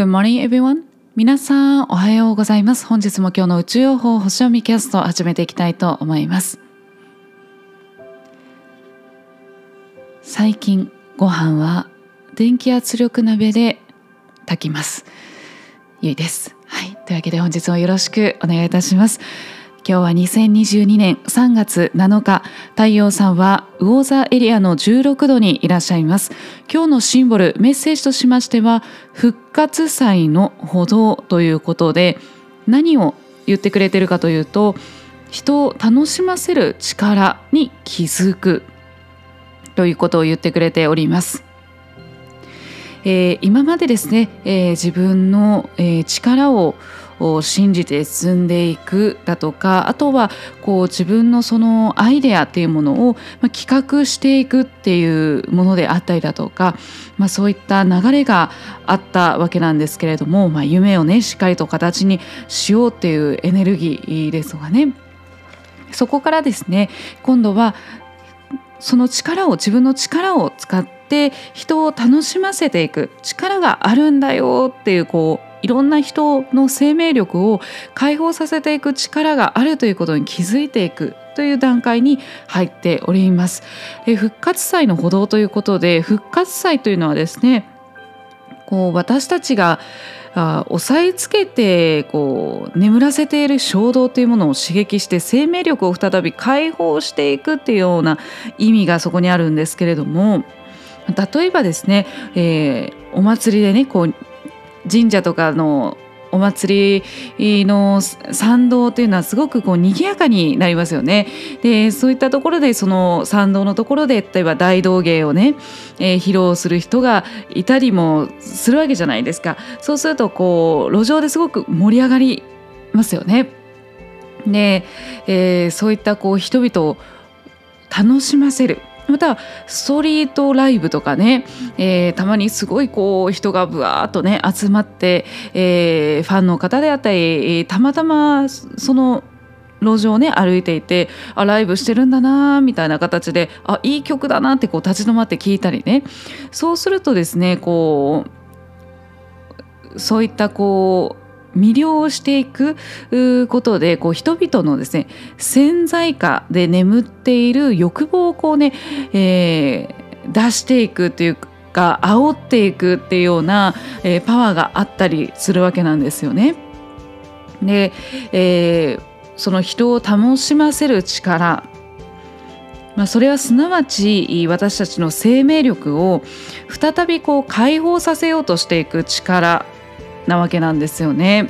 Good morning everyone. 皆さんおはようございます。本日も今日の宇宙予報星読みキャストを始めていきたいと思います。最近ご飯は電気圧力鍋で炊きます。ゆいです。はい。というわけで本日もよろしくお願いいたします。今日は2022年3月7日太陽さんは魚座エリアの16度にいらっしゃいます。今日のシンボルメッセージとしましては復活祭の歩道ということで何を言ってくれてるかというと人を楽しませる力に気づくということを言ってくれております。えー、今までですね、えー、自分の、えー、力をを信じて進んでいくだとかあとはこう自分のそのアイデアっていうものを、企画していくっていうものであったりだとか、まあ、そういった流れがあったわけなんですけれども、まあ、夢をねしっかりと形にしようっていうエネルギーですがね。そこからですね今度はその力を自分の力を使って人を楽しませていく力があるんだよっていうこういろんな人の生命力を解放させていく力があるということに気づいていくという段階に入っております。復活祭の歩道ということで復活祭というのはですねこう私たちがあ押さえつけてこう眠らせている衝動というものを刺激して生命力を再び解放していくっていうような意味がそこにあるんですけれども例えばですね、えー、お祭りでねこう神社とかのお祭りの参道というのはすごくこう賑やかになりますよね。でそういったところでその参道のところで例えば大道芸をね、えー、披露する人がいたりもするわけじゃないですか。そうするとこう路上ですごく盛り上がりますよね。で、えー、そういったこう人々を楽しませるまたストリートライブとかね、えー、たまにすごいこう人がぶわーっとね集まって、えー、ファンの方であったりたまたまその路上をね歩いていてあライブしてるんだなみたいな形であいい曲だなってこう立ち止まって聞いたりね。そうするとですねこうそういったこう魅了をしていくことでこう人々のですね潜在下で眠っている欲望をこうね、えー、出していくというか煽っていくっていうような、えー、パワーがあったりするわけなんですよね。で、えー、その人を楽しませる力まあ、それはすなわち私たちの生命力を再びこう解放させようとしていく力なわけなんですよね。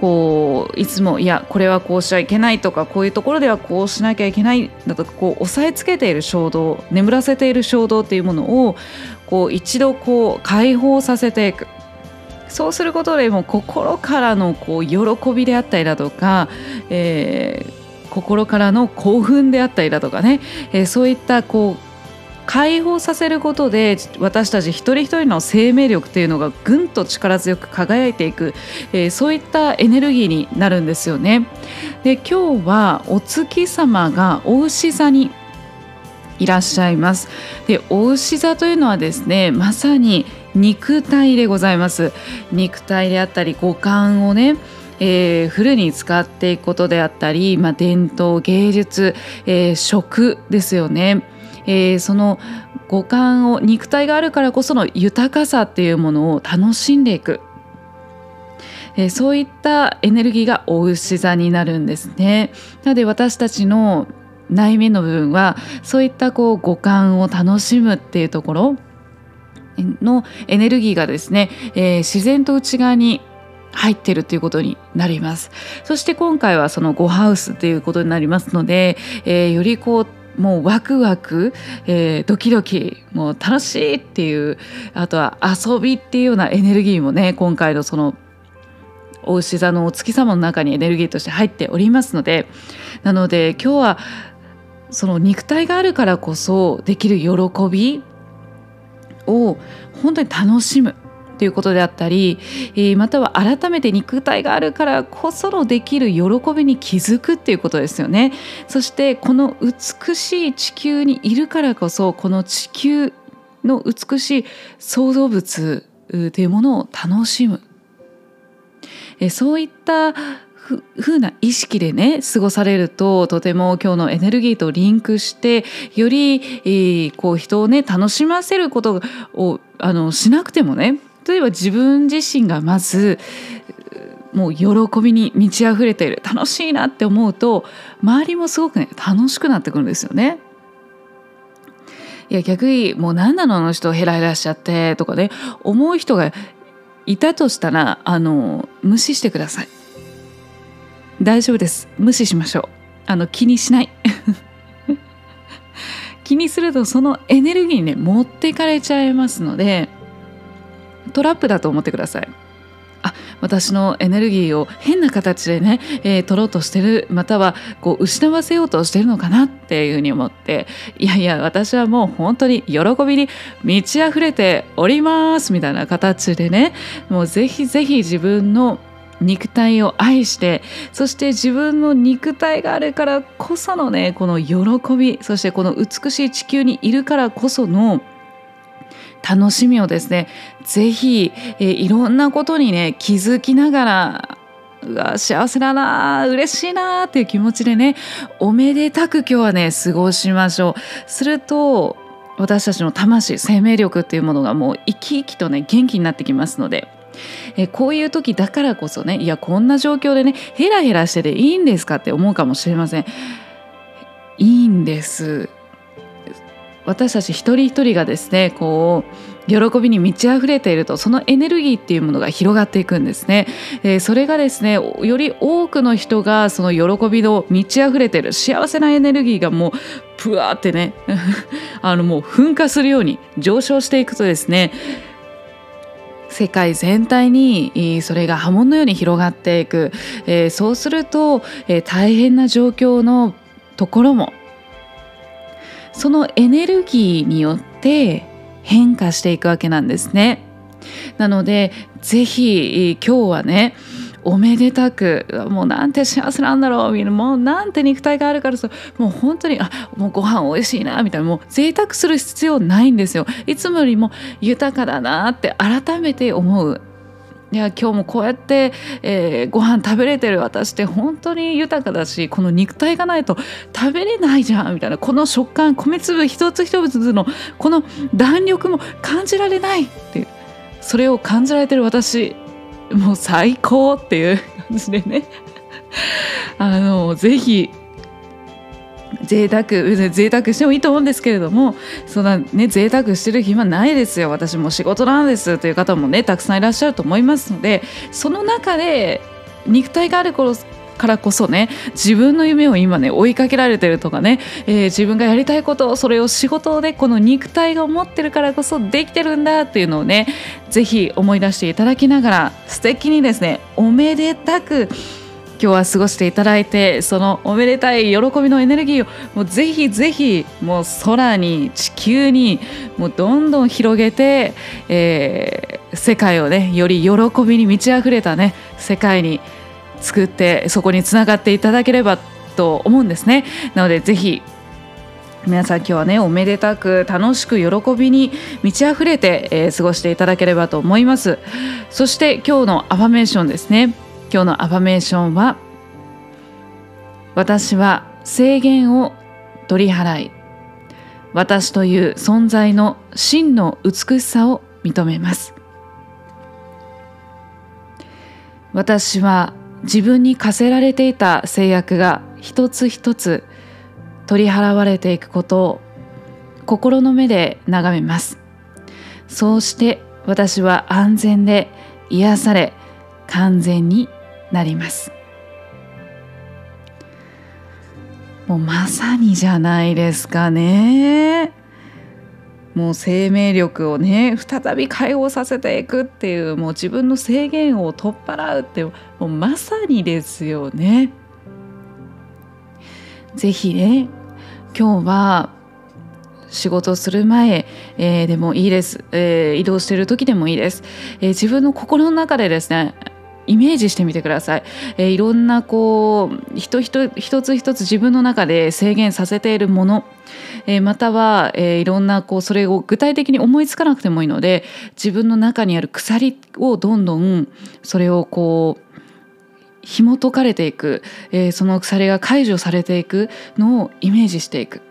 こういつもいやこれはこうしちゃいけないとかこういうところではこうしなきゃいけないだとかこう押さえつけている衝動眠らせている衝動っていうものをこう一度こう解放させていくそうすることでも心からのこう喜びであったりだとか、えー、心からの興奮であったりだとかね、えー、そういったこう解放させることで私たち一人一人の生命力っていうのがぐんと力強く輝いていく、えー、そういったエネルギーになるんですよね。で今日はお月様がお牛座にいらっしゃいます。でお牛座というのはですねまさに肉体でございます。肉体であったり五感をねえー、フルに使っていくことであったり、まあ、伝統芸術、えー、食ですよね。えー、その五感を肉体があるからこその豊かさっていうものを楽しんでいく、えー、そういったエネルギーがお牛座になるんですね。なので私たちの内面の部分はそういったこう五感を楽しむっていうところのエネルギーがですね、えー、自然と内側に入ってるということになりますそして今回はその5ハウスということになりますので、えー、よりこうもうワクワク、えー、ドキドキもう楽しいっていうあとは遊びっていうようなエネルギーもね今回のそのお牛座のお月様の中にエネルギーとして入っておりますのでなので今日はその肉体があるからこそできる喜びを本当に楽しむ。ということであったり、えー、または改めて肉体があるからこそのできる喜びに気づくっていうことですよね。そしてこの美しい地球にいるからこそこの地球の美しい創造物っていうものを楽しむ。えそういったふ風な意識でね過ごされるととても今日のエネルギーとリンクしてより、えー、こう人をね楽しませることをあのしなくてもね例えば自分自身がまずもう喜びに満ち溢れている楽しいなって思うと周りもすごくね楽しくなってくるんですよね。いや逆にもう何なのあの人ヘラヘラしちゃってとかね思う人がいたとしたらあの無視してください。大丈夫です無視しましょうあの気にしない 気にするとそのエネルギーにね持っていかれちゃいますのでトラップだと思ってください。あ私のエネルギーを変な形でね、えー、取ろうとしてるまたはこう失わせようとしてるのかなっていうふうに思って。いやいや私はもう本当に喜びに満ち溢れておりますみたいな形でね。もうぜひぜひ自分の肉体を愛してそして自分の肉体があるからこそのねこの喜びそしてこの美しい地球にいるからこその楽しみをですねぜひ、えー、いろんなことにね気づきながらうわ幸せだな嬉しいなっていう気持ちでねおめでたく今日はね過ごしましょう。すると私たちの魂生命力っていうものがもう生き生きとね元気になってきますのでえこういう時だからこそねいやこんな状況でねヘラヘラしてていいんですかって思うかもしれません。いいんです。私たち一人一人がですねこう喜びに満ち溢れているとそのエネルギーっていうものが広がっていくんですね、えー、それがですねより多くの人がその喜びの満ち溢れている幸せなエネルギーがもうプワーってね あのもう噴火するように上昇していくとですね世界全体にそれが波紋のように広がっていく、えー、そうすると、えー、大変な状況のところもそのエネルギーによって変化していくわけなんですね。なのでぜひ今日はねおめでたくもうなんて幸せなんだろうもうなんて肉体があるからさもう本当にあもうご飯美味しいなみたいなもう贅沢する必要ないんですよいつもよりも豊かだなって改めて思ういや今日もこうやって、えー、ご飯食べれてる私って本当に豊かだしこの肉体がないと食べれないじゃんみたいなこの食感米粒一つ一つのこの弾力も感じられないっていうそれを感じられてる私もう最高っていう感じでね。あのぜひ贅沢贅沢してもいいと思うんですけれどもそんなね贅沢してる暇ないですよ。私も仕事なんですという方もねたくさんいらっしゃると思いますのでその中で肉体がある頃からこそね自分の夢を今ね追いかけられてるとかね、えー、自分がやりたいことそれを仕事でこの肉体が思ってるからこそできてるんだっていうのをね是非思い出していただきながら素敵にですねおめでたく今日は過ごしていただいてそのおめでたい喜びのエネルギーをもうぜひぜひもう空に地球にもうどんどん広げて、えー、世界をねより喜びに満ち溢れたね世界に作ってそこにつながっていただければと思うんですね。なのでぜひ皆さん今日はねおめでたく楽しく喜びに満ち溢れて、えー、過ごしていただければと思います。そして今日のアファメーションですね。今日のアファメーションは私は制限を取り払い私という存在の真の美しさを認めます。私は自分に課せられていた制約が一つ一つ取り払われていくことを心の目で眺めます。そうして私は安全で癒され完全になります。もうまさにじゃないですかね。もう生命力をね再び解放させていくっていうもう自分の制限を取っ払うってもうまさにですよね。ぜひね今日は仕事する前、えー、でもいいです、えー、移動してる時でもいいです、えー、自分の心の中でですねイメージしてみてください、えー、いろんなこう一一一つ一つ自分の中で制限させているもの、えー、または、えー、いろんなこうそれを具体的に思いつかなくてもいいので自分の中にある鎖をどんどんそれをこう紐解かれていく、えー、その鎖が解除されていくのをイメージしていく。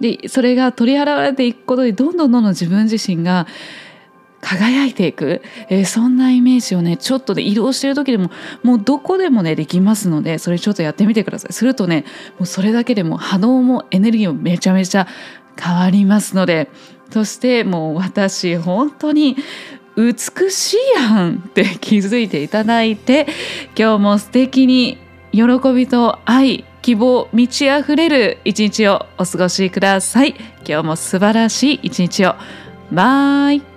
でそれが取り払われていくことでどんどんどんどん自分自身が輝いていく、えー、そんなイメージをねちょっとで移動してる時でももうどこでもねできますのでそれちょっとやってみてください。するとねもうそれだけでも波動もエネルギーもめちゃめちゃ変わりますのでそしてもう私本当に美しいやんって気づいていただいて今日も素敵に喜びと愛希望満ち溢れる一日をお過ごしください。今日も素晴らしい一日を。バイ。